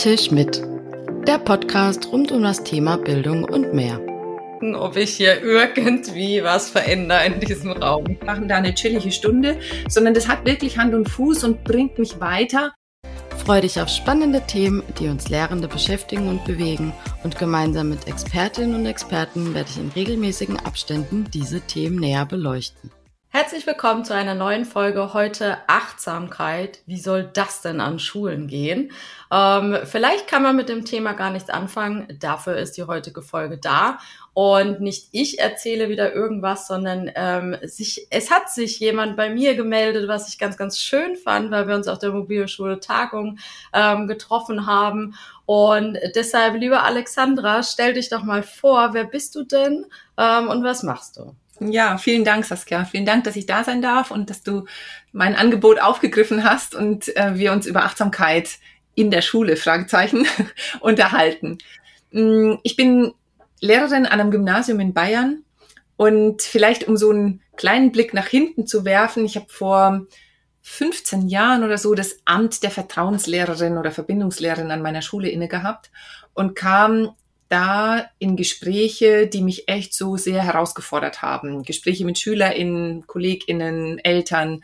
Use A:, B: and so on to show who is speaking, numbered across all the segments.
A: Tisch mit. Der Podcast rund um das Thema Bildung und mehr.
B: Ob ich hier irgendwie was verändere in diesem Raum.
C: Wir machen da eine chillige Stunde, sondern das hat wirklich Hand und Fuß und bringt mich weiter.
A: Freue dich auf spannende Themen, die uns Lehrende beschäftigen und bewegen. Und gemeinsam mit Expertinnen und Experten werde ich in regelmäßigen Abständen diese Themen näher beleuchten.
B: Herzlich willkommen zu einer neuen Folge. Heute Achtsamkeit. Wie soll das denn an Schulen gehen? Ähm, vielleicht kann man mit dem Thema gar nichts anfangen. Dafür ist die heutige Folge da. Und nicht ich erzähle wieder irgendwas, sondern ähm, sich, es hat sich jemand bei mir gemeldet, was ich ganz, ganz schön fand, weil wir uns auf der Mobilschule Tagung ähm, getroffen haben. Und deshalb, liebe Alexandra, stell dich doch mal vor, wer bist du denn ähm, und was machst du?
C: Ja, vielen Dank, Saskia. Vielen Dank, dass ich da sein darf und dass du mein Angebot aufgegriffen hast und äh, wir uns über Achtsamkeit in der Schule, Fragezeichen, unterhalten. Mm, ich bin Lehrerin an einem Gymnasium in Bayern und vielleicht um so einen kleinen Blick nach hinten zu werfen, ich habe vor 15 Jahren oder so das Amt der Vertrauenslehrerin oder Verbindungslehrerin an meiner Schule inne gehabt und kam da in Gespräche, die mich echt so sehr herausgefordert haben. Gespräche mit SchülerInnen, KollegInnen, Eltern.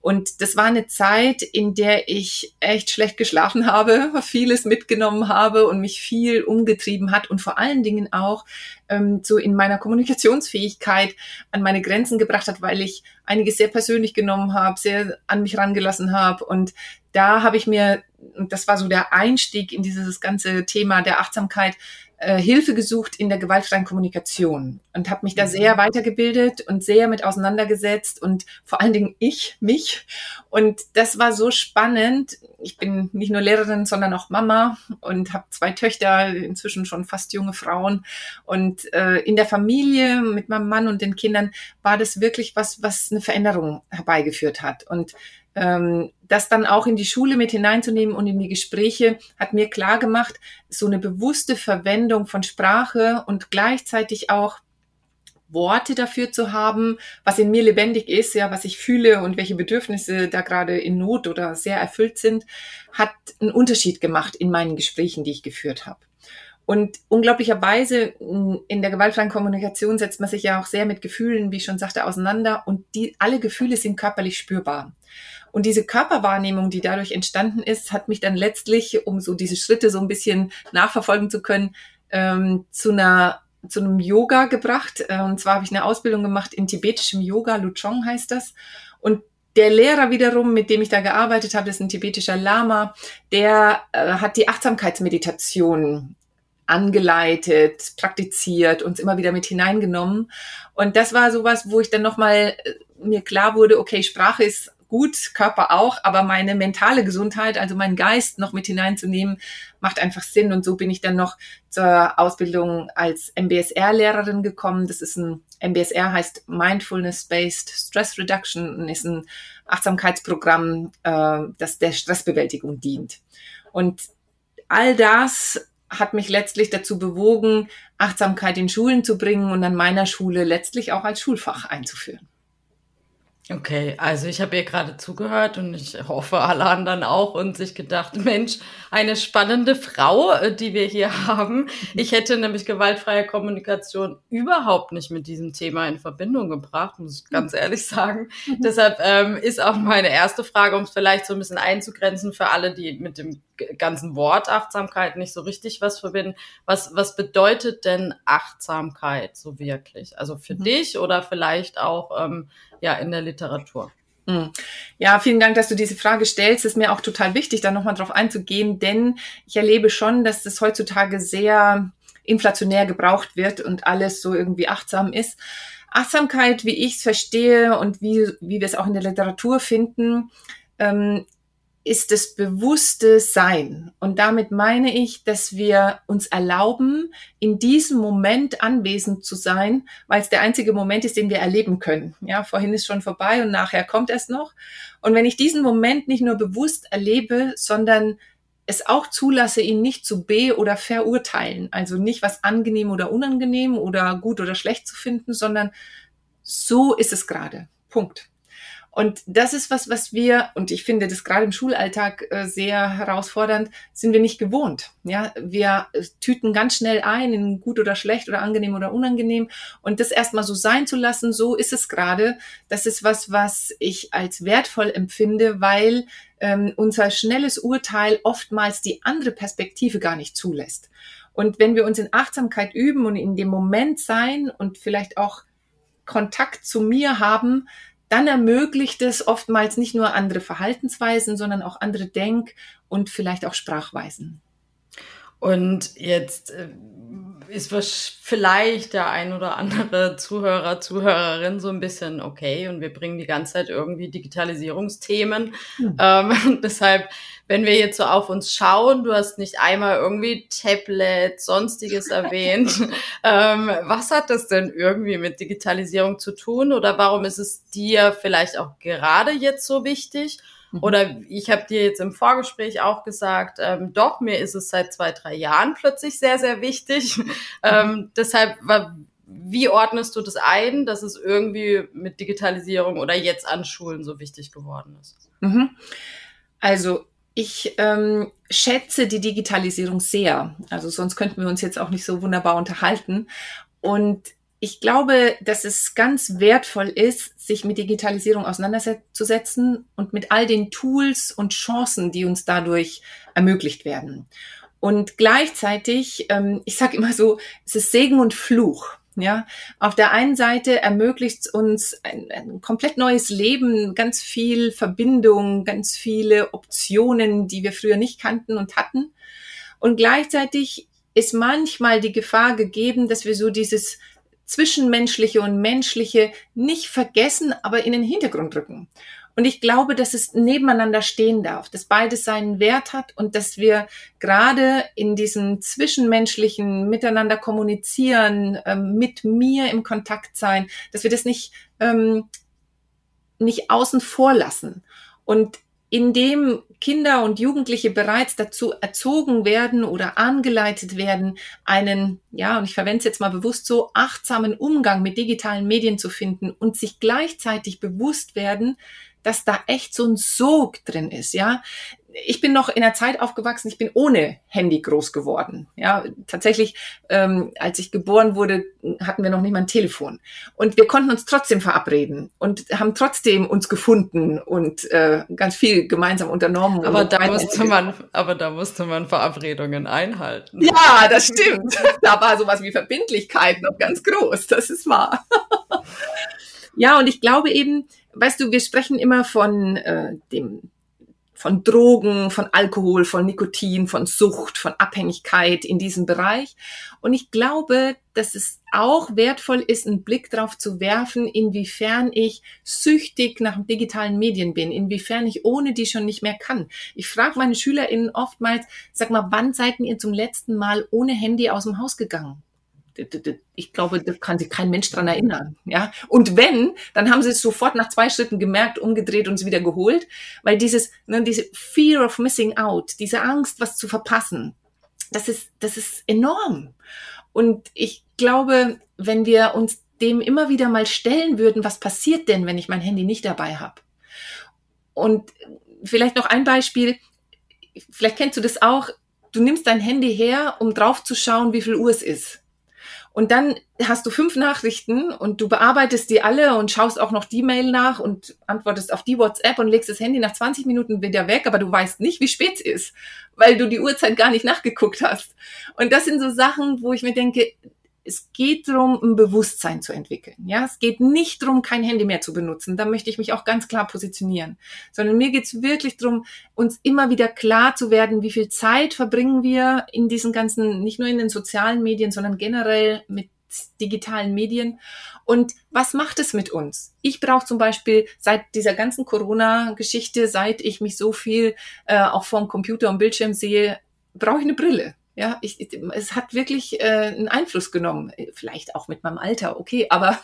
C: Und das war eine Zeit, in der ich echt schlecht geschlafen habe, vieles mitgenommen habe und mich viel umgetrieben hat und vor allen Dingen auch ähm, so in meiner Kommunikationsfähigkeit an meine Grenzen gebracht hat, weil ich einiges sehr persönlich genommen habe, sehr an mich rangelassen habe. Und da habe ich mir, und das war so der Einstieg in dieses ganze Thema der Achtsamkeit, äh, Hilfe gesucht in der gewaltfreien Kommunikation und habe mich da mhm. sehr weitergebildet und sehr mit auseinandergesetzt und vor allen Dingen ich, mich. Und das war so spannend. Ich bin nicht nur Lehrerin, sondern auch Mama und habe zwei Töchter, inzwischen schon fast junge Frauen. Und äh, in der Familie mit meinem Mann und den Kindern war das wirklich was, was eine Veränderung herbeigeführt hat. Und das dann auch in die Schule mit hineinzunehmen und in die Gespräche hat mir klar gemacht, so eine bewusste Verwendung von Sprache und gleichzeitig auch Worte dafür zu haben, was in mir lebendig ist, ja, was ich fühle und welche Bedürfnisse da gerade in Not oder sehr erfüllt sind, hat einen Unterschied gemacht in meinen Gesprächen, die ich geführt habe. Und unglaublicherweise in der gewaltfreien Kommunikation setzt man sich ja auch sehr mit Gefühlen, wie ich schon sagte, auseinander und die, alle Gefühle sind körperlich spürbar. Und diese Körperwahrnehmung, die dadurch entstanden ist, hat mich dann letztlich, um so diese Schritte so ein bisschen nachverfolgen zu können, ähm, zu einer zu einem Yoga gebracht. Äh, und zwar habe ich eine Ausbildung gemacht in tibetischem Yoga, Luchong heißt das. Und der Lehrer wiederum, mit dem ich da gearbeitet habe, das ist ein tibetischer Lama, der äh, hat die Achtsamkeitsmeditation angeleitet, praktiziert, uns immer wieder mit hineingenommen. Und das war sowas, wo ich dann nochmal äh, mir klar wurde, okay, Sprache ist gut, Körper auch, aber meine mentale Gesundheit, also meinen Geist noch mit hineinzunehmen, macht einfach Sinn. Und so bin ich dann noch zur Ausbildung als MBSR-Lehrerin gekommen. Das ist ein MBSR heißt Mindfulness-Based Stress Reduction und ist ein Achtsamkeitsprogramm, äh, das der Stressbewältigung dient. Und all das hat mich letztlich dazu bewogen, Achtsamkeit in Schulen zu bringen und an meiner Schule letztlich auch als Schulfach einzuführen.
B: Okay, also ich habe ihr gerade zugehört und ich hoffe alle anderen auch und sich gedacht, Mensch, eine spannende Frau, äh, die wir hier haben. Ich hätte nämlich gewaltfreie Kommunikation überhaupt nicht mit diesem Thema in Verbindung gebracht, muss ich ganz ehrlich sagen. Deshalb ähm, ist auch meine erste Frage, um es vielleicht so ein bisschen einzugrenzen für alle, die mit dem ganzen Wort Achtsamkeit nicht so richtig was verbinden. Was, was bedeutet denn Achtsamkeit so wirklich? Also für mhm. dich oder vielleicht auch ähm, ja in der Literatur?
C: Hm. Ja, vielen Dank, dass du diese Frage stellst. Ist mir auch total wichtig, da nochmal drauf einzugehen, denn ich erlebe schon, dass das heutzutage sehr inflationär gebraucht wird und alles so irgendwie achtsam ist. Achtsamkeit, wie ich es verstehe und wie, wie wir es auch in der Literatur finden, ähm, ist das bewusste Sein. Und damit meine ich, dass wir uns erlauben, in diesem Moment anwesend zu sein, weil es der einzige Moment ist, den wir erleben können. Ja, vorhin ist schon vorbei und nachher kommt es noch. Und wenn ich diesen Moment nicht nur bewusst erlebe, sondern es auch zulasse, ihn nicht zu be- oder verurteilen, also nicht was angenehm oder unangenehm oder gut oder schlecht zu finden, sondern so ist es gerade. Punkt. Und das ist was, was wir, und ich finde das gerade im Schulalltag äh, sehr herausfordernd, sind wir nicht gewohnt. Ja, wir äh, tüten ganz schnell ein in gut oder schlecht oder angenehm oder unangenehm. Und das erstmal so sein zu lassen, so ist es gerade. Das ist was, was ich als wertvoll empfinde, weil ähm, unser schnelles Urteil oftmals die andere Perspektive gar nicht zulässt. Und wenn wir uns in Achtsamkeit üben und in dem Moment sein und vielleicht auch Kontakt zu mir haben, dann ermöglicht es oftmals nicht nur andere Verhaltensweisen, sondern auch andere Denk- und vielleicht auch Sprachweisen.
B: Und jetzt äh, ist vielleicht der ein oder andere Zuhörer, Zuhörerin so ein bisschen okay und wir bringen die ganze Zeit irgendwie Digitalisierungsthemen. Mhm. Ähm, deshalb, wenn wir jetzt so auf uns schauen, du hast nicht einmal irgendwie Tablet, sonstiges erwähnt. ähm, was hat das denn irgendwie mit Digitalisierung zu tun oder warum ist es dir vielleicht auch gerade jetzt so wichtig? Mhm. Oder ich habe dir jetzt im Vorgespräch auch gesagt, ähm, doch, mir ist es seit zwei, drei Jahren plötzlich sehr, sehr wichtig. ähm, deshalb, wie ordnest du das ein, dass es irgendwie mit Digitalisierung oder jetzt an Schulen so wichtig geworden ist?
C: Mhm. Also ich ähm, schätze die Digitalisierung sehr. Also sonst könnten wir uns jetzt auch nicht so wunderbar unterhalten. Und ich glaube, dass es ganz wertvoll ist, sich mit Digitalisierung auseinanderzusetzen und mit all den Tools und Chancen, die uns dadurch ermöglicht werden. Und gleichzeitig, ähm, ich sage immer so, es ist Segen und Fluch. Ja, auf der einen Seite ermöglicht es uns ein, ein, komplett neues Leben, ganz viel Verbindung, ganz viele Optionen, die wir früher nicht kannten und hatten. Und gleichzeitig ist manchmal die Gefahr gegeben, dass wir so dieses Zwischenmenschliche und Menschliche nicht vergessen, aber in den Hintergrund rücken. Und ich glaube, dass es nebeneinander stehen darf, dass beides seinen Wert hat und dass wir gerade in diesem zwischenmenschlichen Miteinander kommunizieren, ähm, mit mir im Kontakt sein, dass wir das nicht, ähm, nicht außen vor lassen. Und indem Kinder und Jugendliche bereits dazu erzogen werden oder angeleitet werden, einen, ja, und ich verwende es jetzt mal bewusst so, achtsamen Umgang mit digitalen Medien zu finden und sich gleichzeitig bewusst werden, dass da echt so ein Sog drin ist, ja ich bin noch in der Zeit aufgewachsen, ich bin ohne Handy groß geworden. Ja, tatsächlich, ähm, als ich geboren wurde, hatten wir noch nicht mal ein Telefon. Und wir konnten uns trotzdem verabreden und haben trotzdem uns gefunden und äh, ganz viel gemeinsam unternommen.
B: Aber da musste man, aber da musste man Verabredungen einhalten.
C: Ja, das stimmt. da war sowas wie Verbindlichkeit noch ganz groß. Das ist wahr. ja, und ich glaube eben, weißt du, wir sprechen immer von äh, dem von Drogen, von Alkohol, von Nikotin, von Sucht, von Abhängigkeit in diesem Bereich. Und ich glaube, dass es auch wertvoll ist, einen Blick darauf zu werfen, inwiefern ich süchtig nach digitalen Medien bin, inwiefern ich ohne die schon nicht mehr kann. Ich frage meine SchülerInnen oftmals, sag mal, wann seid ihr zum letzten Mal ohne Handy aus dem Haus gegangen? Ich glaube, da kann sich kein Mensch dran erinnern. Ja, und wenn, dann haben sie es sofort nach zwei Schritten gemerkt, umgedreht und es wieder geholt, weil dieses, ne, diese Fear of Missing Out, diese Angst, was zu verpassen, das ist, das ist enorm. Und ich glaube, wenn wir uns dem immer wieder mal stellen würden, was passiert denn, wenn ich mein Handy nicht dabei habe? Und vielleicht noch ein Beispiel, vielleicht kennst du das auch, du nimmst dein Handy her, um drauf zu schauen, wie viel Uhr es ist. Und dann hast du fünf Nachrichten und du bearbeitest die alle und schaust auch noch die Mail nach und antwortest auf die WhatsApp und legst das Handy nach 20 Minuten wieder weg, aber du weißt nicht, wie spät es ist, weil du die Uhrzeit gar nicht nachgeguckt hast. Und das sind so Sachen, wo ich mir denke, es geht darum, ein Bewusstsein zu entwickeln. Ja, es geht nicht darum, kein Handy mehr zu benutzen. Da möchte ich mich auch ganz klar positionieren. Sondern mir geht es wirklich darum, uns immer wieder klar zu werden, wie viel Zeit verbringen wir in diesen ganzen, nicht nur in den sozialen Medien, sondern generell mit digitalen Medien. Und was macht es mit uns? Ich brauche zum Beispiel seit dieser ganzen Corona-Geschichte, seit ich mich so viel äh, auch vorm Computer und Bildschirm sehe, brauche ich eine Brille. Ja, ich, es hat wirklich äh, einen Einfluss genommen. Vielleicht auch mit meinem Alter, okay, aber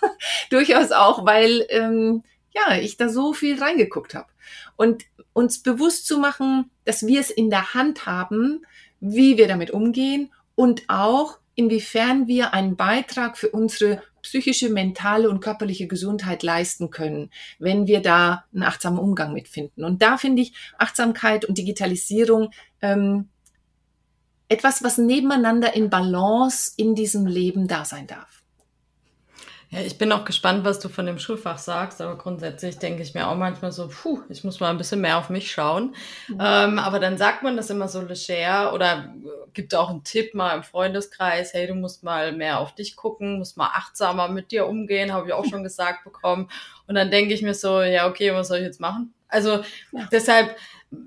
C: durchaus auch, weil ähm, ja, ich da so viel reingeguckt habe. Und uns bewusst zu machen, dass wir es in der Hand haben, wie wir damit umgehen und auch inwiefern wir einen Beitrag für unsere psychische, mentale und körperliche Gesundheit leisten können, wenn wir da einen achtsamen Umgang mitfinden. Und da finde ich Achtsamkeit und Digitalisierung ähm, etwas, was nebeneinander in Balance in diesem Leben da sein darf.
B: Ja, ich bin auch gespannt, was du von dem Schulfach sagst, aber grundsätzlich denke ich mir auch manchmal so, puh, ich muss mal ein bisschen mehr auf mich schauen. Mhm. Ähm, aber dann sagt man das immer so leger oder gibt auch einen Tipp mal im Freundeskreis, hey, du musst mal mehr auf dich gucken, musst mal achtsamer mit dir umgehen, habe ich auch schon gesagt bekommen. Und dann denke ich mir so, ja, okay, was soll ich jetzt machen? Also ja. deshalb,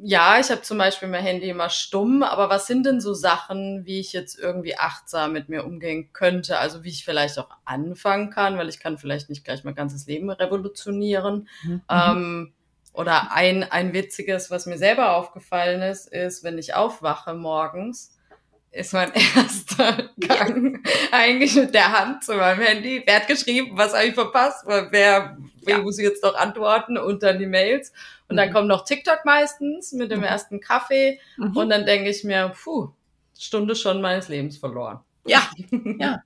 B: ja, ich habe zum Beispiel mein Handy immer stumm, aber was sind denn so Sachen, wie ich jetzt irgendwie achtsam mit mir umgehen könnte? Also wie ich vielleicht auch anfangen kann, weil ich kann vielleicht nicht gleich mein ganzes Leben revolutionieren. Mhm. Ähm, oder ein, ein witziges, was mir selber aufgefallen ist, ist, wenn ich aufwache morgens, ist mein erster Gang eigentlich mit der Hand zu meinem Handy. Wer hat geschrieben, was habe ich verpasst? Wer, wer ja. muss ich jetzt noch antworten? Und dann die Mails. Und dann mhm. kommt noch TikTok meistens mit dem mhm. ersten Kaffee. Mhm. Und dann denke ich mir, puh, Stunde schon meines Lebens verloren.
C: Ja, ja.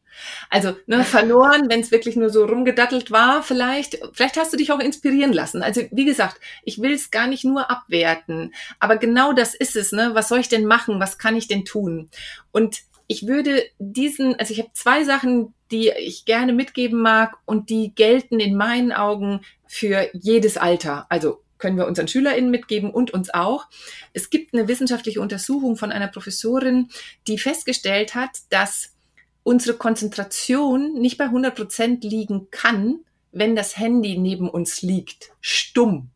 C: Also ne, verloren, wenn es wirklich nur so rumgedattelt war, vielleicht. Vielleicht hast du dich auch inspirieren lassen. Also wie gesagt, ich will es gar nicht nur abwerten, aber genau das ist es. Ne? Was soll ich denn machen? Was kann ich denn tun? Und ich würde diesen, also ich habe zwei Sachen, die ich gerne mitgeben mag und die gelten in meinen Augen für jedes Alter. Also können wir unseren SchülerInnen mitgeben und uns auch. Es gibt eine wissenschaftliche Untersuchung von einer Professorin, die festgestellt hat, dass unsere Konzentration nicht bei 100 Prozent liegen kann, wenn das Handy neben uns liegt, stumm.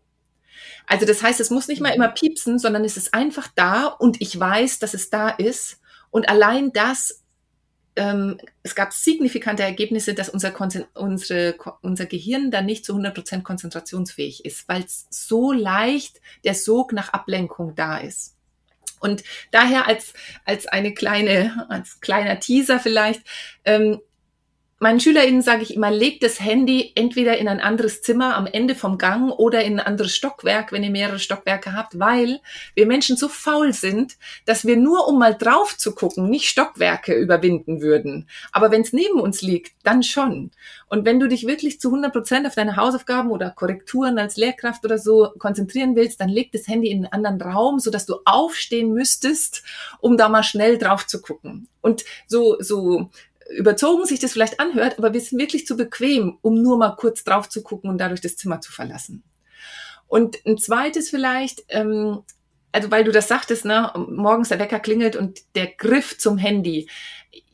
C: Also das heißt, es muss nicht mal immer piepsen, sondern es ist einfach da und ich weiß, dass es da ist. Und allein das ähm, es gab signifikante Ergebnisse, dass unser, unsere, unser Gehirn dann nicht zu 100% konzentrationsfähig ist, weil so leicht der Sog nach Ablenkung da ist. Und daher als, als eine kleine, als kleiner Teaser vielleicht, ähm, meinen SchülerInnen sage ich immer, legt das Handy entweder in ein anderes Zimmer am Ende vom Gang oder in ein anderes Stockwerk, wenn ihr mehrere Stockwerke habt, weil wir Menschen so faul sind, dass wir nur, um mal drauf zu gucken, nicht Stockwerke überwinden würden. Aber wenn es neben uns liegt, dann schon. Und wenn du dich wirklich zu 100 Prozent auf deine Hausaufgaben oder Korrekturen als Lehrkraft oder so konzentrieren willst, dann leg das Handy in einen anderen Raum, sodass du aufstehen müsstest, um da mal schnell drauf zu gucken. Und so, so überzogen sich das vielleicht anhört, aber wir sind wirklich zu bequem, um nur mal kurz drauf zu gucken und dadurch das Zimmer zu verlassen. Und ein zweites vielleicht, ähm, also weil du das sagtest, ne, morgens der Wecker klingelt und der Griff zum Handy.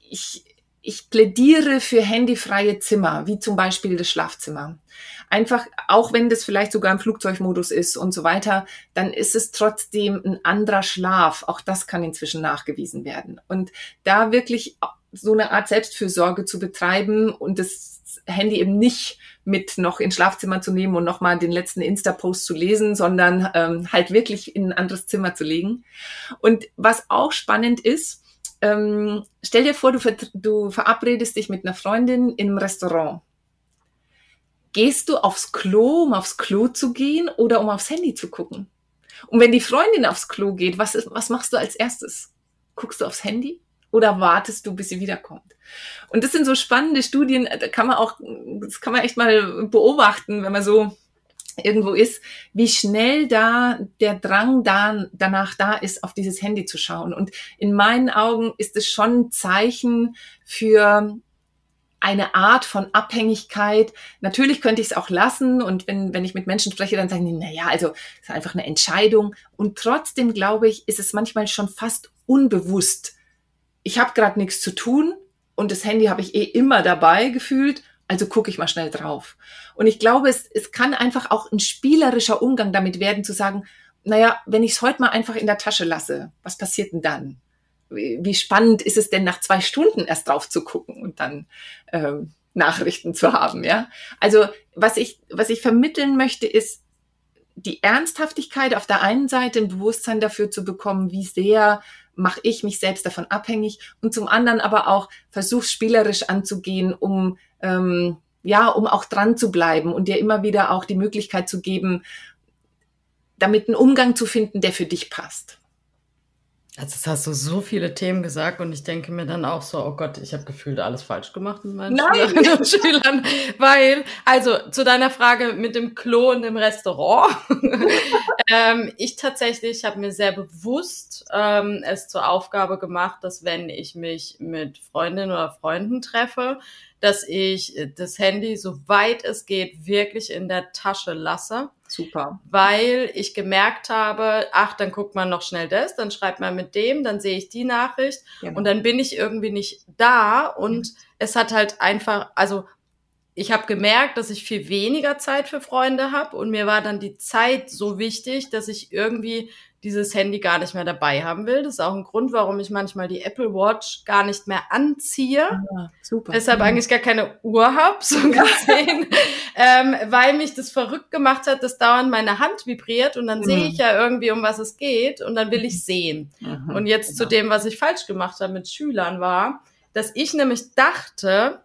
C: Ich, ich plädiere für handyfreie Zimmer, wie zum Beispiel das Schlafzimmer. Einfach, auch wenn das vielleicht sogar im Flugzeugmodus ist und so weiter, dann ist es trotzdem ein anderer Schlaf. Auch das kann inzwischen nachgewiesen werden. Und da wirklich so eine Art Selbstfürsorge zu betreiben und das Handy eben nicht mit noch ins Schlafzimmer zu nehmen und nochmal den letzten Insta-Post zu lesen, sondern ähm, halt wirklich in ein anderes Zimmer zu legen. Und was auch spannend ist, ähm, stell dir vor, du, ver du verabredest dich mit einer Freundin im Restaurant. Gehst du aufs Klo, um aufs Klo zu gehen oder um aufs Handy zu gucken? Und wenn die Freundin aufs Klo geht, was, ist, was machst du als erstes? Guckst du aufs Handy oder wartest du, bis sie wiederkommt? Und das sind so spannende Studien, da kann man auch, das kann man echt mal beobachten, wenn man so irgendwo ist, wie schnell da der Drang da, danach da ist, auf dieses Handy zu schauen. Und in meinen Augen ist es schon ein Zeichen für eine Art von Abhängigkeit. Natürlich könnte ich es auch lassen und wenn, wenn ich mit Menschen spreche, dann sagen die, na ja, also ist einfach eine Entscheidung. Und trotzdem glaube ich, ist es manchmal schon fast unbewusst, ich habe gerade nichts zu tun und das Handy habe ich eh immer dabei gefühlt, also gucke ich mal schnell drauf. Und ich glaube, es, es kann einfach auch ein spielerischer Umgang damit werden, zu sagen, naja, wenn ich es heute mal einfach in der Tasche lasse, was passiert denn dann? Wie, spannend ist es denn, nach zwei Stunden erst drauf zu gucken und dann ähm, Nachrichten zu haben, ja? Also was ich, was ich vermitteln möchte, ist die Ernsthaftigkeit auf der einen Seite, ein Bewusstsein dafür zu bekommen, wie sehr mache ich mich selbst davon abhängig und zum anderen aber auch versuch spielerisch anzugehen, um ähm, ja, um auch dran zu bleiben und dir immer wieder auch die Möglichkeit zu geben, damit einen Umgang zu finden, der für dich passt.
B: Also jetzt hast du so viele Themen gesagt und ich denke mir dann auch so, oh Gott, ich habe gefühlt alles falsch gemacht mit meinen
C: Nein.
B: Schülerinnen und Schülern. Weil, also zu deiner Frage mit dem Klo und dem Restaurant. ähm, ich tatsächlich habe mir sehr bewusst ähm, es zur Aufgabe gemacht, dass wenn ich mich mit Freundinnen oder Freunden treffe, dass ich das Handy, soweit es geht, wirklich in der Tasche lasse.
C: Super.
B: Weil ich gemerkt habe, ach, dann guckt man noch schnell das, dann schreibt man mit dem, dann sehe ich die Nachricht
C: Genau.
B: und dann bin ich irgendwie nicht da und es hat halt einfach, also ich habe gemerkt, dass ich viel weniger Zeit für Freunde habe und mir war dann die Zeit so wichtig, dass ich irgendwie dieses Handy gar nicht mehr dabei haben will. Das ist auch ein Grund, warum ich manchmal die Apple Watch gar nicht mehr anziehe.
C: Ja, super.
B: Deshalb
C: Mhm.
B: eigentlich gar keine Uhr hab, so gesehen, ähm, weil mich das verrückt gemacht hat, dass dauernd meine Hand vibriert und dann
C: Mhm.
B: sehe ich ja irgendwie, um was es geht und dann will ich sehen.
C: Mhm.
B: Und jetzt zu
C: Genau.
B: dem, was ich falsch gemacht habe mit Schülern war, dass ich nämlich dachte,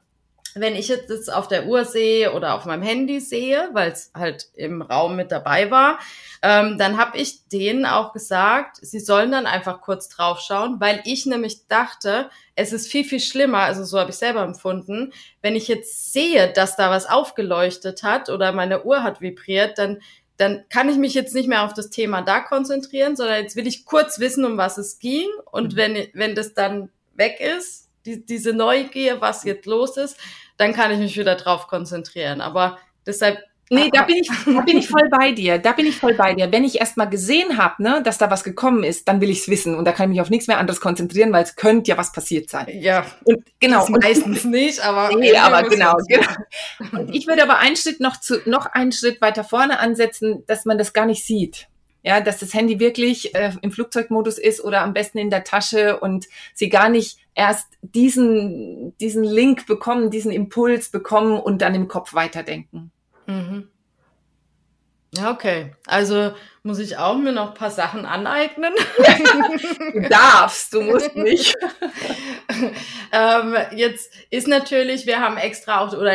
B: wenn ich jetzt das auf der Uhr sehe oder auf meinem Handy sehe, weil es halt im Raum mit dabei war, ähm, dann habe ich denen auch gesagt, sie sollen dann einfach kurz draufschauen, weil ich nämlich dachte, es ist viel, viel schlimmer, also so habe ich selber empfunden, wenn ich jetzt sehe, dass da was aufgeleuchtet hat oder meine Uhr hat vibriert, dann dann kann ich mich jetzt nicht mehr auf das Thema da konzentrieren, sondern jetzt will ich kurz wissen, um was es ging. Und
C: Mhm.
B: wenn, wenn das dann weg ist, die, diese Neugier, was jetzt los ist, dann kann ich mich wieder drauf konzentrieren. Aber deshalb.
C: Nee, da bin ich, da bin ich voll bei dir. Da bin ich voll bei dir. Wenn ich erst mal gesehen habe, ne, dass da was gekommen ist, dann will ich es wissen und da kann ich mich auf nichts mehr anderes konzentrieren, weil es könnte ja was passiert sein.
B: Ja,
C: Und genau.
B: das meistens nicht, aber.
C: Nee, aber genau, genau. Und ich würde aber einen Schritt noch zu, noch einen Schritt weiter vorne ansetzen, dass man das gar nicht sieht. Ja, dass das Handy wirklich äh, im Flugzeugmodus ist oder am besten in der Tasche und sie gar nicht erst diesen, diesen Link bekommen, diesen Impuls bekommen und dann im Kopf weiterdenken.
B: Mhm. Ja, okay. Also muss ich auch mir noch ein paar Sachen aneignen.
C: Du darfst, du musst nicht.
B: ähm, jetzt ist natürlich, wir haben extra auch oder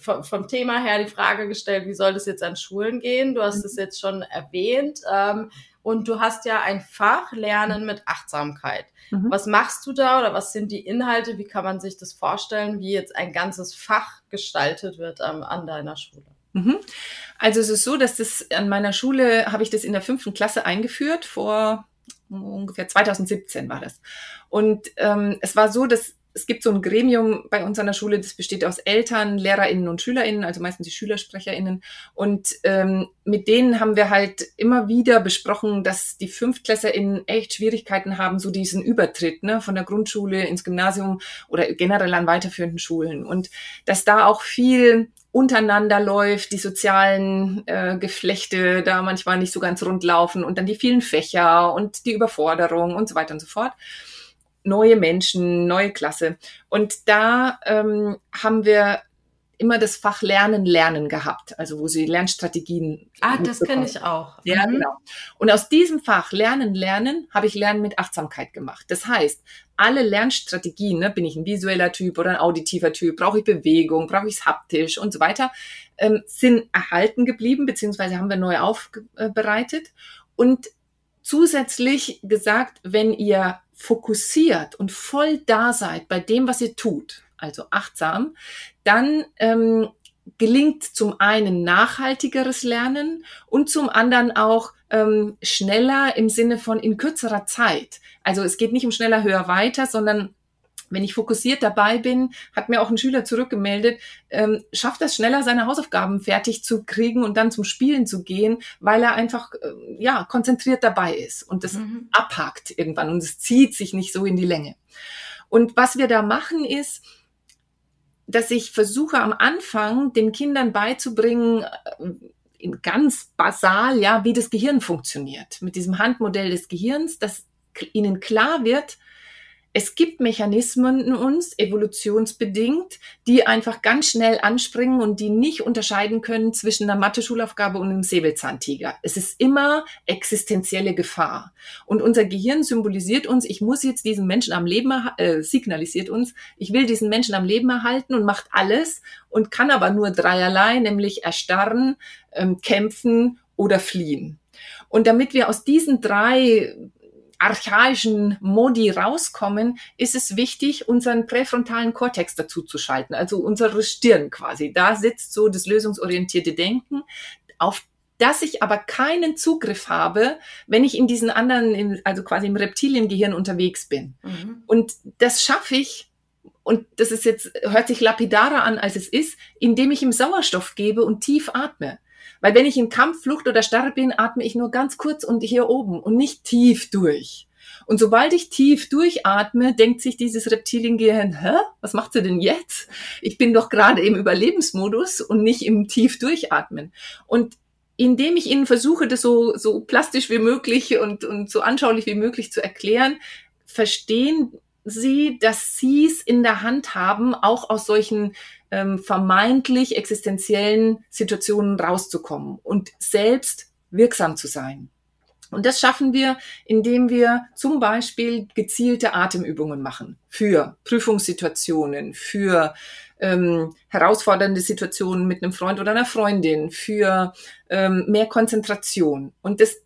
B: vom, vom Thema her die Frage gestellt, wie soll das jetzt an Schulen gehen? Du hast es jetzt schon erwähnt. Ähm, und du hast ja ein Fach Lernen mit Achtsamkeit.
C: Mhm.
B: Was machst du da oder was sind die Inhalte? Wie kann man sich das vorstellen, wie jetzt ein ganzes Fach gestaltet wird ähm, an deiner Schule?
C: Mhm. Also es ist so, dass das an meiner Schule habe ich das in der fünften Klasse eingeführt, vor ungefähr 2017 war das. Und ähm, es war so, dass es gibt so ein Gremium bei uns an der Schule, das besteht aus Eltern, LehrerInnen und SchülerInnen, also meistens die SchülersprecherInnen. Und ähm, mit denen haben wir halt immer wieder besprochen, dass die FünftklässerInnen echt Schwierigkeiten haben, so diesen Übertritt ne, von der Grundschule ins Gymnasium oder generell an weiterführenden Schulen. Und dass da auch viel untereinander läuft, die sozialen äh, Geflechte da manchmal nicht so ganz rund laufen und dann die vielen Fächer und die Überforderung und so weiter und so fort. Neue Menschen, neue Klasse. Und da ähm, haben wir immer das Fach Lernen, Lernen gehabt, also wo sie Lernstrategien.
B: Ah, das kenne ich auch.
C: Ja,
B: Mhm.
C: genau. Und aus diesem Fach Lernen, Lernen habe ich Lernen mit Achtsamkeit gemacht. Das heißt, alle Lernstrategien, ne, bin ich ein visueller Typ oder ein auditiver Typ, brauche ich Bewegung, brauche ich es haptisch? Und so weiter, ähm, sind erhalten geblieben, beziehungsweise haben wir neu aufbereitet. Und zusätzlich gesagt, wenn ihr fokussiert und voll da seid bei dem, was ihr tut, also achtsam, dann ähm, gelingt zum einen nachhaltigeres Lernen und zum anderen auch ähm, schneller im Sinne von in kürzerer Zeit. Also es geht nicht um schneller, höher, weiter, sondern wenn ich fokussiert dabei bin, hat mir auch ein Schüler zurückgemeldet, ähm, schafft es schneller, seine Hausaufgaben fertig zu kriegen und dann zum Spielen zu gehen, weil er einfach äh, ja konzentriert dabei ist und das
B: Mhm.
C: abhakt irgendwann und es zieht sich nicht so in die Länge. Und was wir da machen ist, dass ich versuche am Anfang den Kindern beizubringen, äh, in ganz basal, ja, wie das Gehirn funktioniert. Mit diesem Handmodell des Gehirns, dass ihnen klar wird, es gibt Mechanismen in uns, evolutionsbedingt, die einfach ganz schnell anspringen und die nicht unterscheiden können zwischen einer Mathe-Schulaufgabe und einem Säbelzahntiger. Es ist immer existenzielle Gefahr. Und unser Gehirn symbolisiert uns, ich muss jetzt diesen Menschen am Leben, äh, signalisiert uns, ich will diesen Menschen am Leben erhalten und macht alles und kann aber nur dreierlei, nämlich erstarren, ähm, kämpfen oder fliehen. Und damit wir aus diesen drei archaischen Modi rauskommen, ist es wichtig, unseren präfrontalen Kortex dazu zu schalten, also unsere Stirn quasi. Da sitzt so das lösungsorientierte Denken, auf das ich aber keinen Zugriff habe, wenn ich in diesen anderen, also quasi im Reptiliengehirn unterwegs bin. Mhm. Und das schaffe ich, und das ist jetzt, hört sich lapidarer an, als es ist, indem ich ihm Sauerstoff gebe und tief atme. Weil wenn ich in Kampf, Flucht oder Starre bin, atme ich nur ganz kurz und hier oben und nicht tief durch. Und sobald ich tief durchatme, denkt sich dieses Reptiliengehirn, hä, was macht sie denn jetzt? Ich bin doch gerade im Überlebensmodus und nicht im tief durchatmen. Und indem ich ihnen versuche, das so, so plastisch wie möglich und, und so anschaulich wie möglich zu erklären, verstehen sie, dass sie es in der Hand haben, auch aus solchen ähm, vermeintlich existenziellen Situationen rauszukommen und selbst wirksam zu sein. Und das schaffen wir, indem wir zum Beispiel gezielte Atemübungen machen für Prüfungssituationen, für ähm, herausfordernde Situationen mit einem Freund oder einer Freundin, für ähm, mehr Konzentration. Und das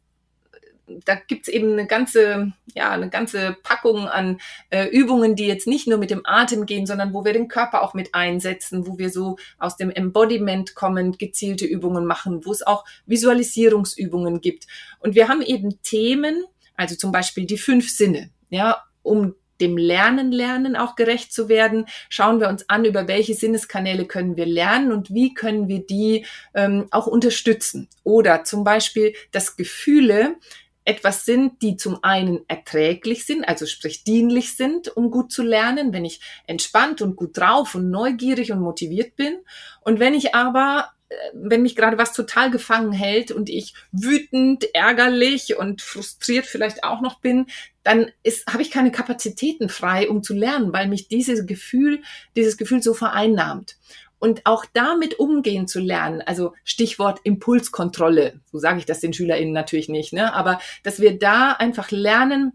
C: da gibt's eben eine ganze, ja, eine ganze Packung an äh, Übungen, die jetzt nicht nur mit dem Atem gehen, sondern wo wir den Körper auch mit einsetzen, wo wir so aus dem Embodiment kommend gezielte Übungen machen, wo es auch Visualisierungsübungen gibt. Und wir haben eben Themen, also zum Beispiel die fünf Sinne, ja, um dem Lernen lernen auch gerecht zu werden, schauen wir uns an, über welche Sinneskanäle können wir lernen und wie können wir die ähm, auch unterstützen. Oder zum Beispiel, dass Gefühle etwas sind, die zum einen erträglich sind, also sprich dienlich sind, um gut zu lernen, wenn ich entspannt und gut drauf und neugierig und motiviert bin. Und wenn ich aber, äh, wenn mich gerade was total gefangen hält und ich wütend, ärgerlich und frustriert vielleicht auch noch bin, dann habe ich keine Kapazitäten frei, um zu lernen, weil mich dieses Gefühl, dieses Gefühl so vereinnahmt und auch damit umgehen zu lernen. Also Stichwort Impulskontrolle. So sage ich das den SchülerInnen natürlich nicht, ne? Aber dass wir da einfach lernen,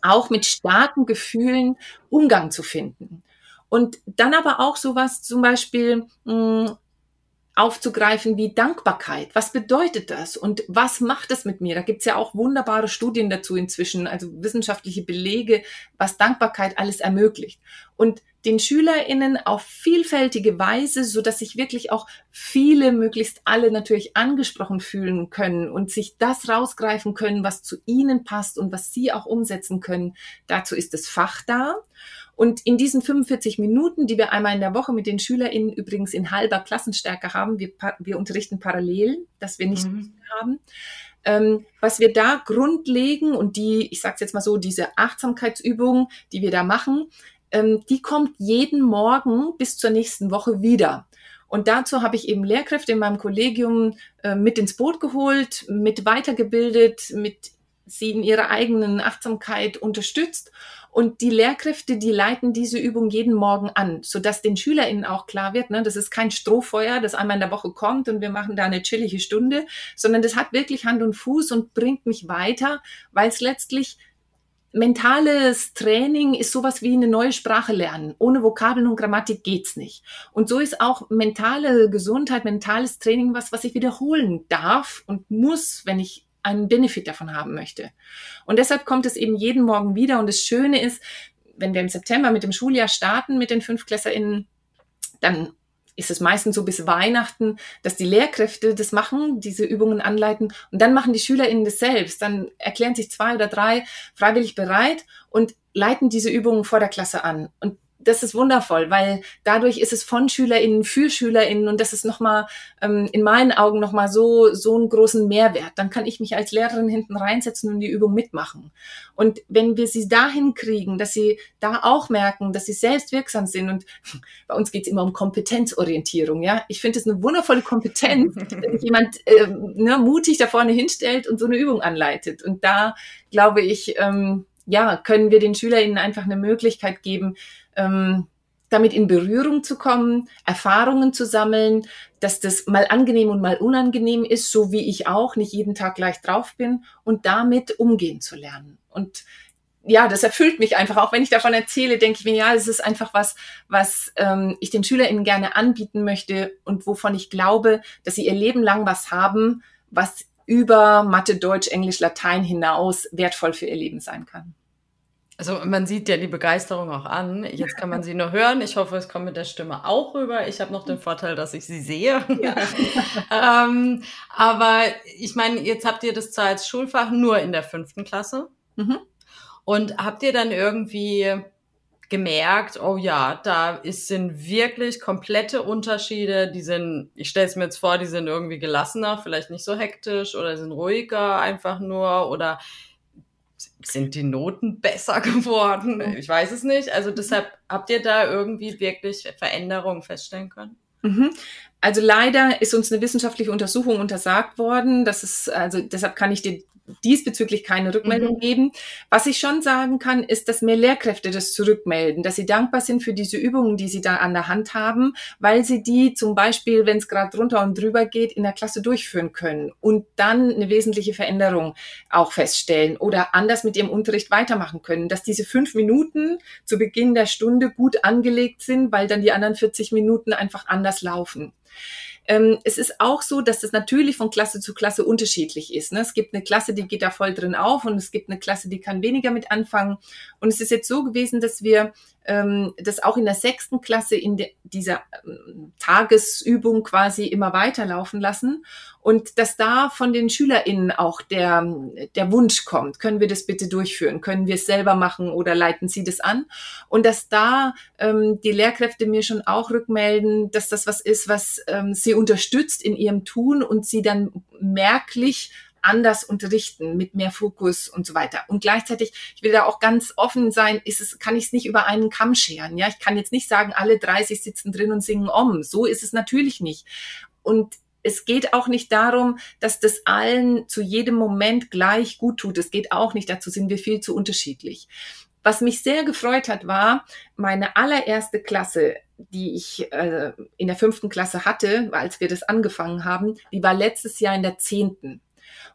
C: auch mit starken Gefühlen Umgang zu finden. Und dann aber auch sowas zum Beispiel mh, hm, aufzugreifen wie Dankbarkeit. Was bedeutet das und was macht es mit mir? Da gibt's ja auch wunderbare Studien dazu inzwischen, also wissenschaftliche Belege, was Dankbarkeit alles ermöglicht. Und den SchülerInnen auf vielfältige Weise, so dass sich wirklich auch viele, möglichst alle natürlich angesprochen fühlen können und sich das rausgreifen können, was zu ihnen passt und was sie auch umsetzen können. Dazu ist das Fach da. Und in diesen 45 Minuten, die wir einmal in der Woche mit den SchülerInnen übrigens in halber Klassenstärke haben, wir, wir unterrichten parallel, dass wir nicht mhm. haben, ähm, was wir da grundlegen und die, ich sage jetzt mal so, diese Achtsamkeitsübung, die wir da machen, ähm, die kommt jeden Morgen bis zur nächsten Woche wieder. Und dazu habe ich eben Lehrkräfte in meinem Kollegium äh, mit ins Boot geholt, mit weitergebildet, mit sie in ihrer eigenen Achtsamkeit unterstützt. Und die Lehrkräfte, die leiten diese Übung jeden Morgen an, sodass den SchülerInnen auch klar wird, ne, das ist kein Strohfeuer, das einmal in der Woche kommt und wir machen da eine chillige Stunde, sondern das hat wirklich Hand und Fuß und bringt mich weiter, weil es letztlich mentales Training ist sowas wie eine neue Sprache lernen. Ohne Vokabeln und Grammatik geht's nicht. Und so ist auch mentale Gesundheit, mentales Training was, was ich wiederholen darf und muss, wenn ich einen Benefit davon haben möchte. Und deshalb kommt es eben jeden Morgen wieder. Und das Schöne ist, wenn wir im September mit dem Schuljahr starten mit den FünftklässerInnen, dann ist es meistens so bis Weihnachten, dass die Lehrkräfte das machen, diese Übungen anleiten und dann machen die SchülerInnen das selbst. Dann erklären sich zwei oder drei freiwillig bereit und leiten diese Übungen vor der Klasse an. Und das ist wundervoll, weil dadurch ist es von SchülerInnen für SchülerInnen und das ist nochmal ähm, in meinen Augen nochmal so, so einen großen Mehrwert. Dann kann ich mich als Lehrerin hinten reinsetzen und die Übung mitmachen. Und wenn wir sie dahin kriegen, dass sie da auch merken, dass sie selbst wirksam sind und bei uns geht es immer um Kompetenzorientierung, ja. Ich finde es eine wundervolle Kompetenz, wenn sich jemand äh, ne, mutig da vorne hinstellt und so eine Übung anleitet. Und da glaube ich, ähm, ja, können wir den SchülerInnen einfach eine Möglichkeit geben, ähm, damit in Berührung zu kommen, Erfahrungen zu sammeln, dass das mal angenehm und mal unangenehm ist, so wie ich auch nicht jeden Tag gleich drauf bin und damit umgehen zu lernen. Und ja, das erfüllt mich einfach. Auch wenn ich davon erzähle, denke ich mir, ja, es ist einfach was, was ähm, ich den SchülerInnen gerne anbieten möchte und wovon ich glaube, dass sie ihr Leben lang was haben, was über Mathe, Deutsch, Englisch, Latein hinaus wertvoll für ihr Leben sein kann.
B: Also man sieht ja die Begeisterung auch an. Jetzt kann man sie nur hören. Ich hoffe, es kommt mit der Stimme auch rüber. Ich habe noch den Vorteil, dass ich sie sehe. Ja. ähm, aber ich meine, jetzt habt ihr das zwar als Schulfach nur in der fünften Klasse. Mhm. Und habt ihr dann irgendwie gemerkt, oh ja, da ist, sind wirklich komplette Unterschiede. Die sind, ich stelle es mir jetzt vor, die sind irgendwie gelassener, vielleicht nicht so hektisch oder sind ruhiger einfach nur oder sind die Noten besser geworden? Ich weiß es nicht. Also deshalb habt ihr da irgendwie wirklich Veränderungen feststellen können?
C: Mhm. Also leider ist uns eine wissenschaftliche Untersuchung untersagt worden. Das ist, also deshalb kann ich dir diesbezüglich keine Rückmeldung mhm. geben. Was ich schon sagen kann, ist, dass mehr Lehrkräfte das zurückmelden, dass sie dankbar sind für diese Übungen, die sie da an der Hand haben, weil sie die zum Beispiel, wenn es gerade drunter und drüber geht, in der Klasse durchführen können und dann eine wesentliche Veränderung auch feststellen oder anders mit ihrem Unterricht weitermachen können, dass diese fünf Minuten zu Beginn der Stunde gut angelegt sind, weil dann die anderen 40 Minuten einfach anders laufen. Ähm, es ist auch so, dass das natürlich von Klasse zu Klasse unterschiedlich ist. Ne? Es gibt eine Klasse, die geht da voll drin auf und es gibt eine Klasse, die kann weniger mit anfangen. Und es ist jetzt so gewesen, dass wir ähm, das auch in der sechsten Klasse in de, dieser ähm, Tagesübung quasi immer weiterlaufen lassen und dass da von den SchülerInnen auch der, der Wunsch kommt, können wir das bitte durchführen, können wir es selber machen oder leiten Sie das an und dass da ähm, die Lehrkräfte mir schon auch rückmelden, dass das was ist, was ähm, sie unterstützt in ihrem Tun und sie dann merklich anders unterrichten, mit mehr Fokus und so weiter. Und gleichzeitig, ich will da auch ganz offen sein, ist es, kann ich es nicht über einen Kamm scheren. Ja, ich kann jetzt nicht sagen, alle 30 sitzen drin und singen om. So ist es natürlich nicht. Und es geht auch nicht darum, dass das allen zu jedem Moment gleich gut tut. Es geht auch nicht, dazu sind wir viel zu unterschiedlich. Was mich sehr gefreut hat, war meine allererste Klasse, die ich äh, in der fünften Klasse hatte, als wir das angefangen haben, die war letztes Jahr in der zehnten.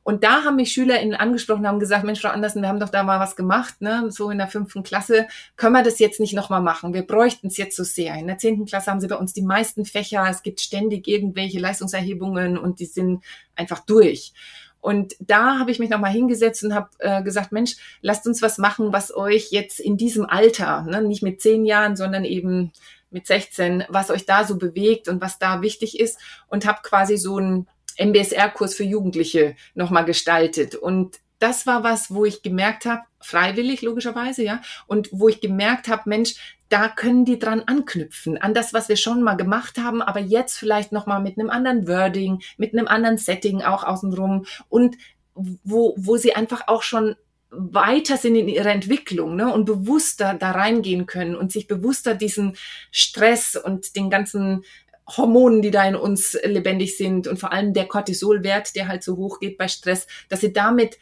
C: Und da haben mich SchülerInnen angesprochen, haben gesagt, Mensch, Frau Andersen, wir haben doch da mal was gemacht, ne? so in der fünften Klasse, können wir das jetzt nicht nochmal machen? Wir bräuchten es jetzt so sehr. In der zehnten Klasse haben sie bei uns die meisten Fächer, es gibt ständig irgendwelche Leistungserhebungen und die sind einfach durch. Und da habe ich mich nochmal hingesetzt und habe äh, gesagt, Mensch, lasst uns was machen, was euch jetzt in diesem Alter, ne, nicht mit zehn Jahren, sondern eben mit 16, was euch da so bewegt und was da wichtig ist. Und habe quasi so ein MBSR-Kurs für Jugendliche nochmal gestaltet. Und das war was, wo ich gemerkt habe, freiwillig logischerweise, ja, und wo ich gemerkt habe, Mensch, da können die dran anknüpfen, an das, was wir schon mal gemacht haben, aber jetzt vielleicht nochmal mit einem anderen Wording, mit einem anderen Setting auch außenrum und wo, wo sie einfach auch schon weiter sind in ihrer Entwicklung ne, und bewusster da reingehen können und sich bewusster diesen Stress und den ganzen Hormonen, die da in uns lebendig sind und vor allem der Cortisolwert, der halt so hoch geht bei Stress, dass sie damit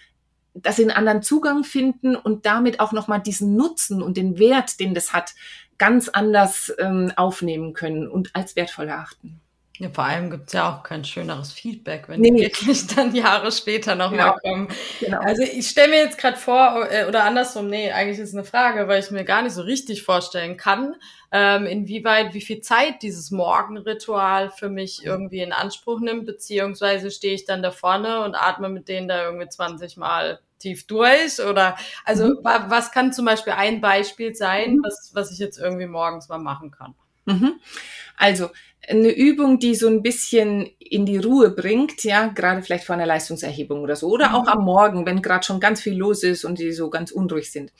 C: dass sie einen anderen Zugang finden und damit auch nochmal diesen Nutzen und den Wert, den das hat, ganz anders ähm, aufnehmen können und als wertvoll erachten.
B: Ja, vor allem gibt's ja auch kein schöneres Feedback, wenn nee. die wirklich dann Jahre später nochmal genau. kommen. Genau. Also ich stelle mir jetzt gerade vor, äh, oder andersrum, nee, eigentlich ist es eine Frage, weil ich mir gar nicht so richtig vorstellen kann, ähm, inwieweit, wie viel Zeit dieses Morgenritual für mich irgendwie in Anspruch nimmt, beziehungsweise stehe ich dann da vorne und atme mit denen da irgendwie 20 Mal tief durch oder also mhm. was kann zum Beispiel ein Beispiel sein, mhm. was, was ich jetzt irgendwie morgens mal machen kann?
C: Mhm. Also eine Übung, die so ein bisschen in die Ruhe bringt, ja, gerade vielleicht vor einer Leistungserhebung oder so, oder auch mhm. am Morgen, wenn gerade schon ganz viel los ist und die so ganz unruhig sind.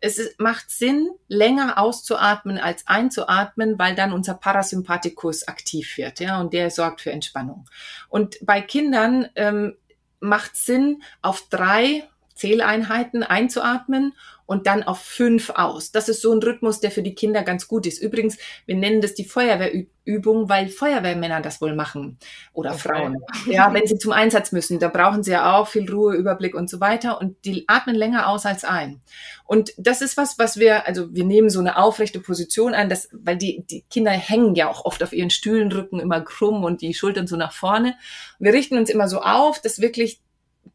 C: Es ist, macht Sinn, länger auszuatmen als einzuatmen, weil dann unser Parasympathikus aktiv wird, ja, und der sorgt für Entspannung. Und bei Kindern ähm, macht Sinn, auf drei Zähleinheiten einzuatmen und dann auf fünf aus. Das ist so ein Rhythmus, der für die Kinder ganz gut ist. Übrigens, wir nennen das die Feuerwehrübung, weil Feuerwehrmänner das wohl machen oder okay. Frauen. Ja, wenn sie zum Einsatz müssen, da brauchen sie ja auch viel Ruhe, Überblick und so weiter und die atmen länger aus als ein. Und das ist was, was wir, also wir nehmen so eine aufrechte Position ein, das, weil die, die Kinder hängen ja auch oft auf ihren Stühlen, rücken immer krumm und die Schultern so nach vorne. Wir richten uns immer so auf, dass wirklich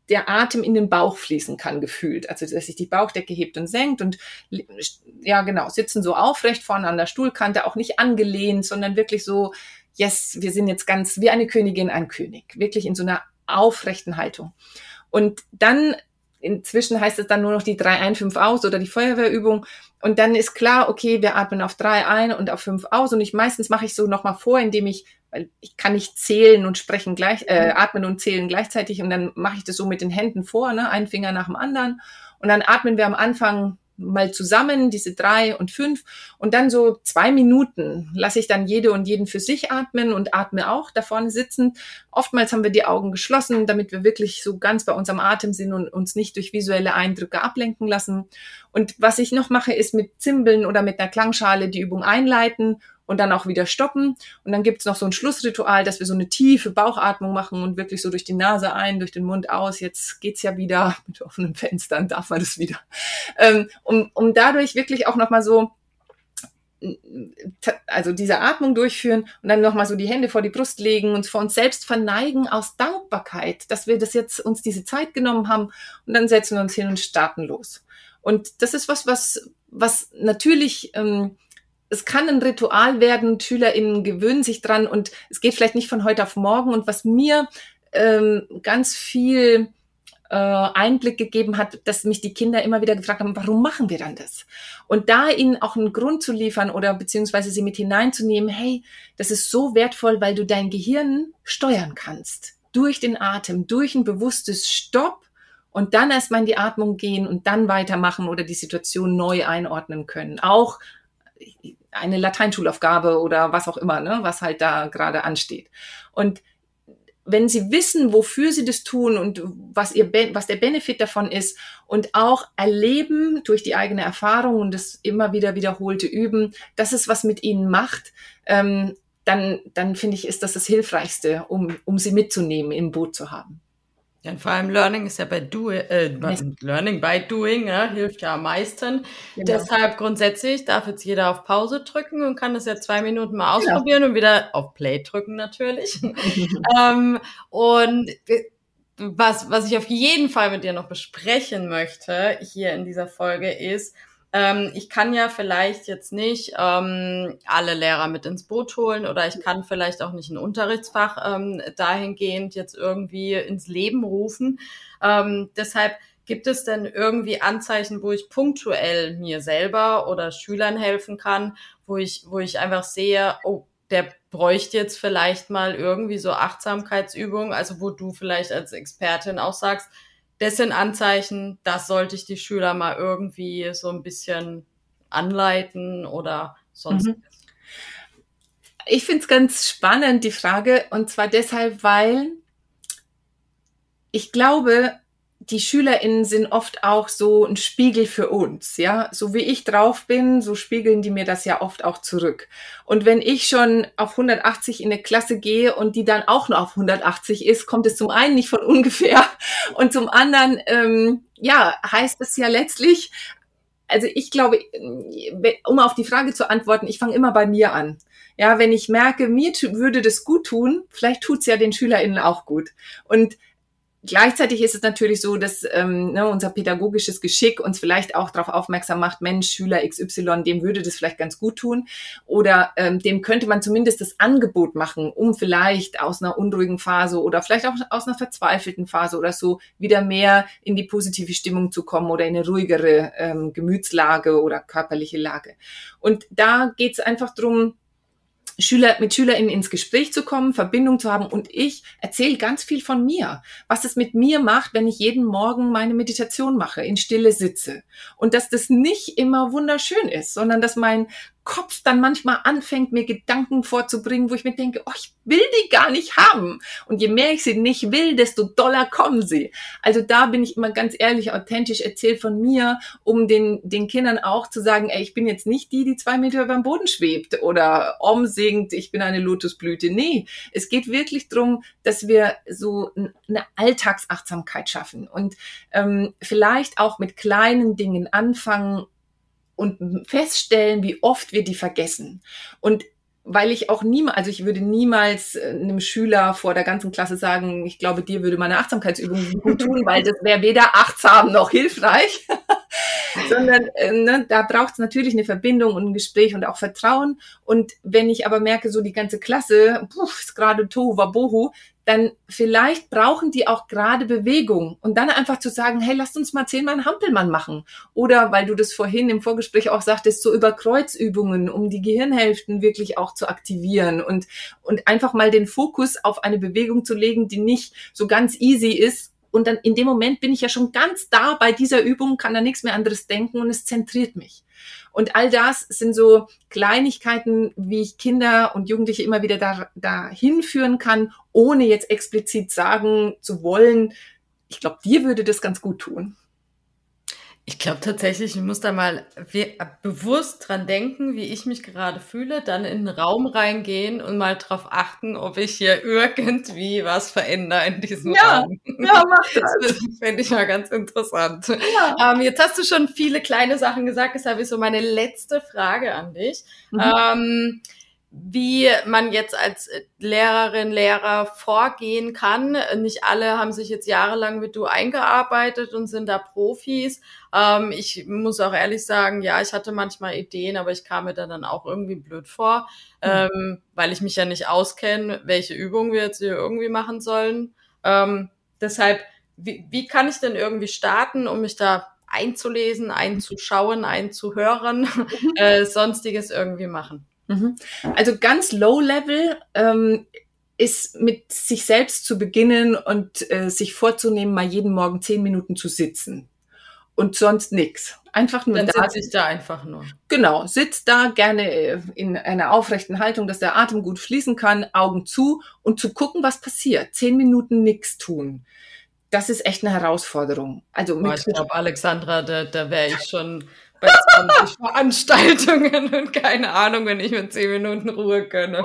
C: der Atem in den Bauch fließen kann, gefühlt. Also, dass sich die Bauchdecke hebt und senkt und, ja, genau, sitzen so aufrecht vorne an der Stuhlkante, auch nicht angelehnt, sondern wirklich so, yes, wir sind jetzt ganz wie eine Königin, ein König. Wirklich in so einer aufrechten Haltung. Und dann inzwischen heißt es dann nur noch die 3 ein, 5 aus oder die Feuerwehrübung. Und dann ist klar, okay, wir atmen auf 3 ein und auf 5 aus. Und ich meistens mache ich so nochmal vor, indem ich, weil ich kann nicht zählen und sprechen gleich, äh, atmen und zählen gleichzeitig. Und dann mache ich das so mit den Händen vor, ne? ein Finger nach dem anderen. Und dann atmen wir am Anfang mal zusammen, diese drei und fünf. Und dann so zwei Minuten lasse ich dann jede und jeden für sich atmen und atme auch da vorne sitzend. Oftmals haben wir die Augen geschlossen, damit wir wirklich so ganz bei unserem Atem sind und uns nicht durch visuelle Eindrücke ablenken lassen. Und was ich noch mache, ist mit Zimbeln oder mit einer Klangschale die Übung einleiten und dann auch wieder stoppen. Und dann gibt's noch so ein Schlussritual, dass wir so eine tiefe Bauchatmung machen und wirklich so durch die Nase ein, durch den Mund aus. Jetzt geht's ja wieder mit offenen Fenstern, darf man das wieder. Ähm, um, um dadurch wirklich auch nochmal so also diese Atmung durchführen und dann nochmal so die Hände vor die Brust legen, und vor uns selbst verneigen aus Dankbarkeit, dass wir das jetzt uns diese Zeit genommen haben und dann setzen wir uns hin und starten los. Und das ist was, was, was natürlich ähm, es kann ein Ritual werden, SchülerInnen gewöhnen sich dran und es geht vielleicht nicht von heute auf morgen. Und was mir ähm, ganz viel äh, Einblick gegeben hat, dass mich die Kinder immer wieder gefragt haben, warum machen wir dann das? Und da ihnen auch einen Grund zu liefern oder beziehungsweise sie mit hineinzunehmen, hey, das ist so wertvoll, weil du dein Gehirn steuern kannst. Durch den Atem, durch ein bewusstes Stopp und dann erstmal in die Atmung gehen und dann weitermachen oder die Situation neu einordnen können. Auch eine Lateinschulaufgabe oder was auch immer, ne, was halt da gerade ansteht. Und wenn sie wissen, wofür sie das tun und was ihr, was der Benefit davon ist und auch erleben durch die eigene Erfahrung und das immer wieder wiederholte Üben, dass es was mit ihnen macht, ähm, dann, dann finde ich, ist das das Hilfreichste, um, um sie mitzunehmen, im Boot zu haben.
B: Ja, und vor allem Learning ist ja bei Doing, äh, Learning by Doing, ja, hilft ja am meisten. Genau. Deshalb grundsätzlich darf jetzt jeder auf Pause drücken und kann das ja zwei Minuten mal genau. ausprobieren genau. und wieder auf Play drücken natürlich. ähm, und was, was ich auf jeden Fall mit dir noch besprechen möchte hier in dieser Folge ist, ähm, ich kann ja vielleicht jetzt nicht ähm, alle Lehrer mit ins Boot holen oder ich kann vielleicht auch nicht ein Unterrichtsfach ähm, dahingehend jetzt irgendwie ins Leben rufen. Ähm, deshalb gibt es denn irgendwie Anzeichen, wo ich punktuell mir selber oder Schülern helfen kann, wo ich, wo ich einfach sehe, oh, der bräuchte jetzt vielleicht mal irgendwie so Achtsamkeitsübungen, also wo du vielleicht als Expertin auch sagst, das sind Anzeichen, das sollte ich die Schüler mal irgendwie so ein bisschen anleiten oder sonst. Mhm.
C: Ich finde es ganz spannend, die Frage, und zwar deshalb, weil ich glaube, die SchülerInnen sind oft auch so ein Spiegel für uns, ja. So wie ich drauf bin, so spiegeln die mir das ja oft auch zurück. Und wenn ich schon auf 180 in eine Klasse gehe und die dann auch nur auf 180 ist, kommt es zum einen nicht von ungefähr und zum anderen, ähm, ja, heißt es ja letztlich, also ich glaube, um auf die Frage zu antworten, ich fange immer bei mir an. Ja, wenn ich merke, mir würde das gut tun, vielleicht tut's ja den SchülerInnen auch gut. Und Gleichzeitig ist es natürlich so, dass ähm, ne, unser pädagogisches Geschick uns vielleicht auch darauf aufmerksam macht, Mensch, Schüler XY, dem würde das vielleicht ganz gut tun. Oder ähm, dem könnte man zumindest das Angebot machen, um vielleicht aus einer unruhigen Phase oder vielleicht auch aus einer verzweifelten Phase oder so wieder mehr in die positive Stimmung zu kommen oder in eine ruhigere ähm, Gemütslage oder körperliche Lage. Und da geht es einfach drum Schüler, mit SchülerInnen ins Gespräch zu kommen, Verbindung zu haben. Und ich erzähle ganz viel von mir, was es mit mir macht, wenn ich jeden Morgen meine Meditation mache, in Stille sitze. Und dass das nicht immer wunderschön ist, sondern dass mein Kopf dann manchmal anfängt, mir Gedanken vorzubringen, wo ich mir denke, oh, ich will die gar nicht haben. Und je mehr ich sie nicht will, desto doller kommen sie. Also da bin ich immer ganz ehrlich, authentisch erzählt von mir, um den, den Kindern auch zu sagen, ey, ich bin jetzt nicht die, die zwei Meter über dem Boden schwebt oder umsingt, ich bin eine Lotusblüte. Nee, es geht wirklich drum, dass wir so eine Alltagsachtsamkeit schaffen und ähm, vielleicht auch mit kleinen Dingen anfangen, und feststellen, wie oft wir die vergessen. Und weil ich auch niemals, also ich würde niemals äh, einem Schüler vor der ganzen Klasse sagen, ich glaube, dir würde meine Achtsamkeitsübung gut tun, weil das wäre weder achtsam noch hilfreich, sondern äh, ne, da braucht es natürlich eine Verbindung und ein Gespräch und auch Vertrauen. Und wenn ich aber merke, so die ganze Klasse, puh, ist gerade Tohu Wabohu, dann vielleicht brauchen die auch gerade Bewegung und dann einfach zu sagen, hey, lasst uns mal zehnmal einen Hampelmann machen. Oder weil du das vorhin im Vorgespräch auch sagtest, so über Kreuzübungen, um die Gehirnhälften wirklich auch zu aktivieren und, und einfach mal den Fokus auf eine Bewegung zu legen, die nicht so ganz easy ist, und dann in dem Moment bin ich ja schon ganz da bei dieser Übung, kann da nichts mehr anderes denken und es zentriert mich. Und all das sind so Kleinigkeiten, wie ich Kinder und Jugendliche immer wieder da, dahin führen kann, ohne jetzt explizit sagen zu wollen, ich glaube, dir würde das ganz gut tun.
B: Ich glaube tatsächlich, ich muss da mal bewusst dran denken, wie ich mich gerade fühle, dann in den Raum reingehen und mal drauf achten, ob ich hier irgendwie was verändere in diesem ja, Raum. Ja, mach das. Das fände ich mal ganz interessant. Ja. Ähm, jetzt hast du schon viele kleine Sachen gesagt, deshalb ist so meine letzte Frage an dich. Mhm. Ähm, wie man jetzt als Lehrerin, Lehrer vorgehen kann. Nicht alle haben sich jetzt jahrelang wie du eingearbeitet und sind da Profis. Ähm, ich muss auch ehrlich sagen, ja, ich hatte manchmal Ideen, aber ich kam mir da dann auch irgendwie blöd vor, mhm. ähm, weil ich mich ja nicht auskenne, welche Übungen wir jetzt hier irgendwie machen sollen. Ähm, deshalb, wie, wie kann ich denn irgendwie starten, um mich da einzulesen, einzuschauen, einzuhören, äh, sonstiges irgendwie machen?
C: Mhm. Also ganz low level ähm, ist mit sich selbst zu beginnen und äh, sich vorzunehmen, mal jeden Morgen zehn Minuten zu sitzen und sonst nix. Einfach nur
B: Dann da. Sitze ich da einfach nur.
C: Genau, sitzt da gerne äh, in einer aufrechten Haltung, dass der Atem gut fließen kann, Augen zu und zu gucken, was passiert. Zehn Minuten nix tun. Das ist echt eine Herausforderung. Also
B: mit, ich glaube, Alexandra, da, da wäre ich schon bei 20 Veranstaltungen und keine Ahnung, wenn ich mit 10 Minuten Ruhe gönne.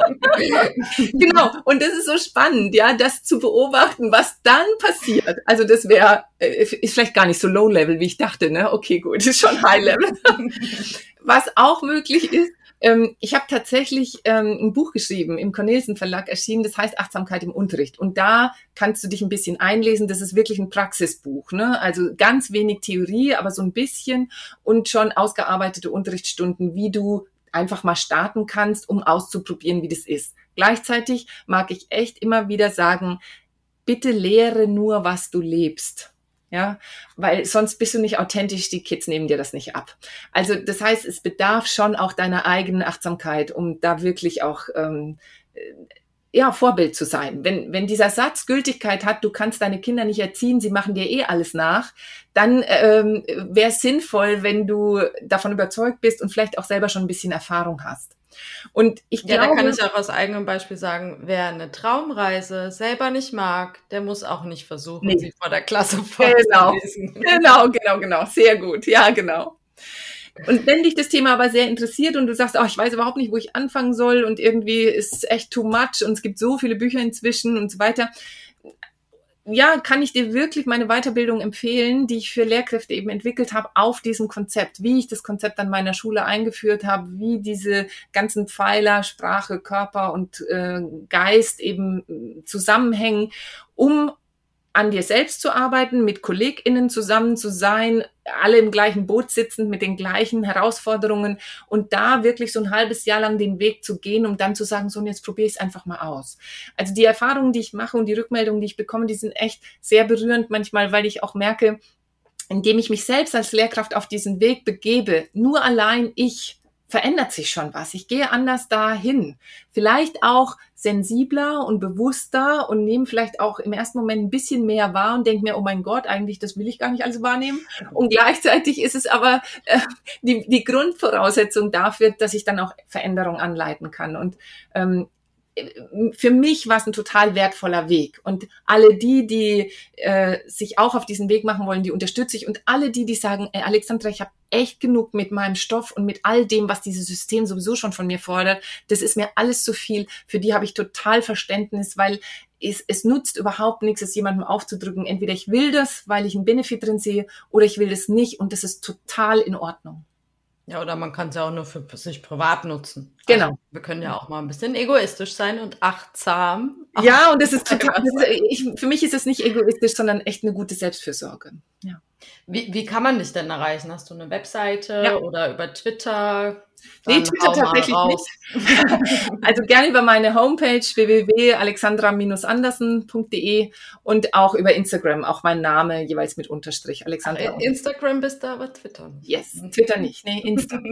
C: genau, und das ist so spannend, ja, das zu beobachten, was dann passiert. Also das wäre, äh, ist vielleicht gar nicht so low level, wie ich dachte, ne? Okay, gut, ist schon high level. was auch möglich ist, ähm, ich habe tatsächlich ähm, ein Buch geschrieben, im Cornelsen Verlag erschienen, das heißt Achtsamkeit im Unterricht. Und da kannst du dich ein bisschen einlesen. Das ist wirklich ein Praxisbuch. Ne? Also ganz wenig Theorie, aber so ein bisschen und schon ausgearbeitete Unterrichtsstunden, wie du einfach mal starten kannst, um auszuprobieren, wie das ist. Gleichzeitig mag ich echt immer wieder sagen, bitte lehre nur, was du lebst ja, weil sonst bist du nicht authentisch, die Kids nehmen dir das nicht ab. Also das heißt, es bedarf schon auch deiner eigenen Achtsamkeit, um da wirklich auch ähm, äh, ja, Vorbild zu sein. Wenn, wenn dieser Satz Gültigkeit hat, du kannst deine Kinder nicht erziehen, sie machen dir eh alles nach, dann ähm, wäre es sinnvoll, wenn du davon überzeugt bist und vielleicht auch selber schon ein bisschen Erfahrung hast. Und ich
B: ja, glaube, da kann ich auch aus eigenem Beispiel sagen, wer eine Traumreise selber nicht mag, der muss auch nicht versuchen, nee. sie vor der Klasse
C: vorzulesen. Genau, genau, genau, genau. Sehr gut. Ja, genau. Und wenn dich das Thema aber sehr interessiert und du sagst, oh, ich weiß überhaupt nicht, wo ich anfangen soll und irgendwie ist echt too much und es gibt so viele Bücher inzwischen und so weiter, ja, kann ich dir wirklich meine Weiterbildung empfehlen, die ich für Lehrkräfte eben entwickelt habe auf diesem Konzept, wie ich das Konzept an meiner Schule eingeführt habe, wie diese ganzen Pfeiler, Sprache, Körper und äh, Geist eben zusammenhängen, um an dir selbst zu arbeiten, mit KollegInnen zusammen zu sein, alle im gleichen Boot sitzend mit den gleichen Herausforderungen und da wirklich so ein halbes Jahr lang den Weg zu gehen, um dann zu sagen, so und jetzt probiere ich es einfach mal aus. Also die Erfahrungen, die ich mache und die Rückmeldungen, die ich bekomme, die sind echt sehr berührend manchmal, weil ich auch merke, indem ich mich selbst als Lehrkraft auf diesen Weg begebe, nur allein ich verändert sich schon was. Ich gehe anders dahin. Vielleicht auch sensibler und bewusster und nehme vielleicht auch im ersten Moment ein bisschen mehr wahr und denke mir, oh mein Gott, eigentlich, das will ich gar nicht alles wahrnehmen. Und gleichzeitig ist es aber äh, die, die Grundvoraussetzung dafür, dass ich dann auch Veränderung anleiten kann. Und ähm, für mich war es ein total wertvoller Weg. Und alle die, die äh, sich auch auf diesen Weg machen wollen, die unterstütze ich. Und alle die, die sagen, ey, Alexandra, ich habe echt genug mit meinem Stoff und mit all dem, was dieses System sowieso schon von mir fordert, das ist mir alles zu viel. Für die habe ich total Verständnis, weil es, es nutzt überhaupt nichts, es jemandem aufzudrücken. Entweder ich will das, weil ich einen Benefit drin sehe, oder ich will das nicht. Und das ist total in Ordnung.
B: Ja, oder man kann es ja auch nur für sich privat nutzen.
C: Genau. Also
B: wir können ja auch mal ein bisschen egoistisch sein und achtsam.
C: Ja, und das ist total, das ist, ich, für mich ist es nicht egoistisch, sondern echt eine gute Selbstfürsorge. Ja.
B: Wie, wie kann man dich denn erreichen? Hast du eine Webseite ja. oder über Twitter?
C: nee, Twitter tatsächlich nicht. also gerne über meine Homepage www.alexandra-andersen.de und auch über Instagram, auch mein Name jeweils mit Unterstrich. Alexandra.
B: Instagram bist du aber Twitter.
C: Yes, Twitter nicht, nee, Insta.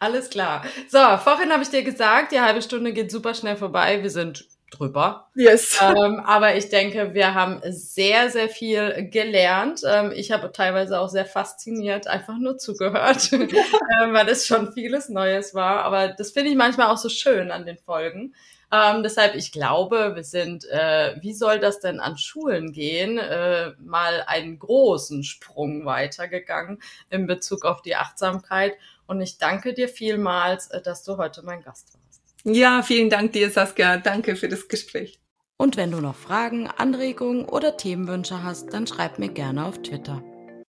B: Alles klar. So, vorhin habe ich dir gesagt, die halbe Stunde geht super schnell vorbei. Wir sind drüber.
C: Yes.
B: Ähm, aber ich denke, wir haben sehr, sehr viel gelernt. Ähm, ich habe teilweise auch sehr fasziniert einfach nur zugehört, ähm, weil es schon vieles Neues war. Aber das finde ich manchmal auch so schön an den Folgen. Ähm, deshalb, ich glaube, wir sind, äh, wie soll das denn an Schulen gehen, äh, mal einen großen Sprung weitergegangen in Bezug auf die Achtsamkeit. Und ich danke dir vielmals, äh, dass du heute mein Gast warst.
C: Ja, vielen Dank dir, Saskia. Danke für das Gespräch.
A: Und wenn du noch Fragen, Anregungen oder Themenwünsche hast, dann schreib mir gerne auf Twitter.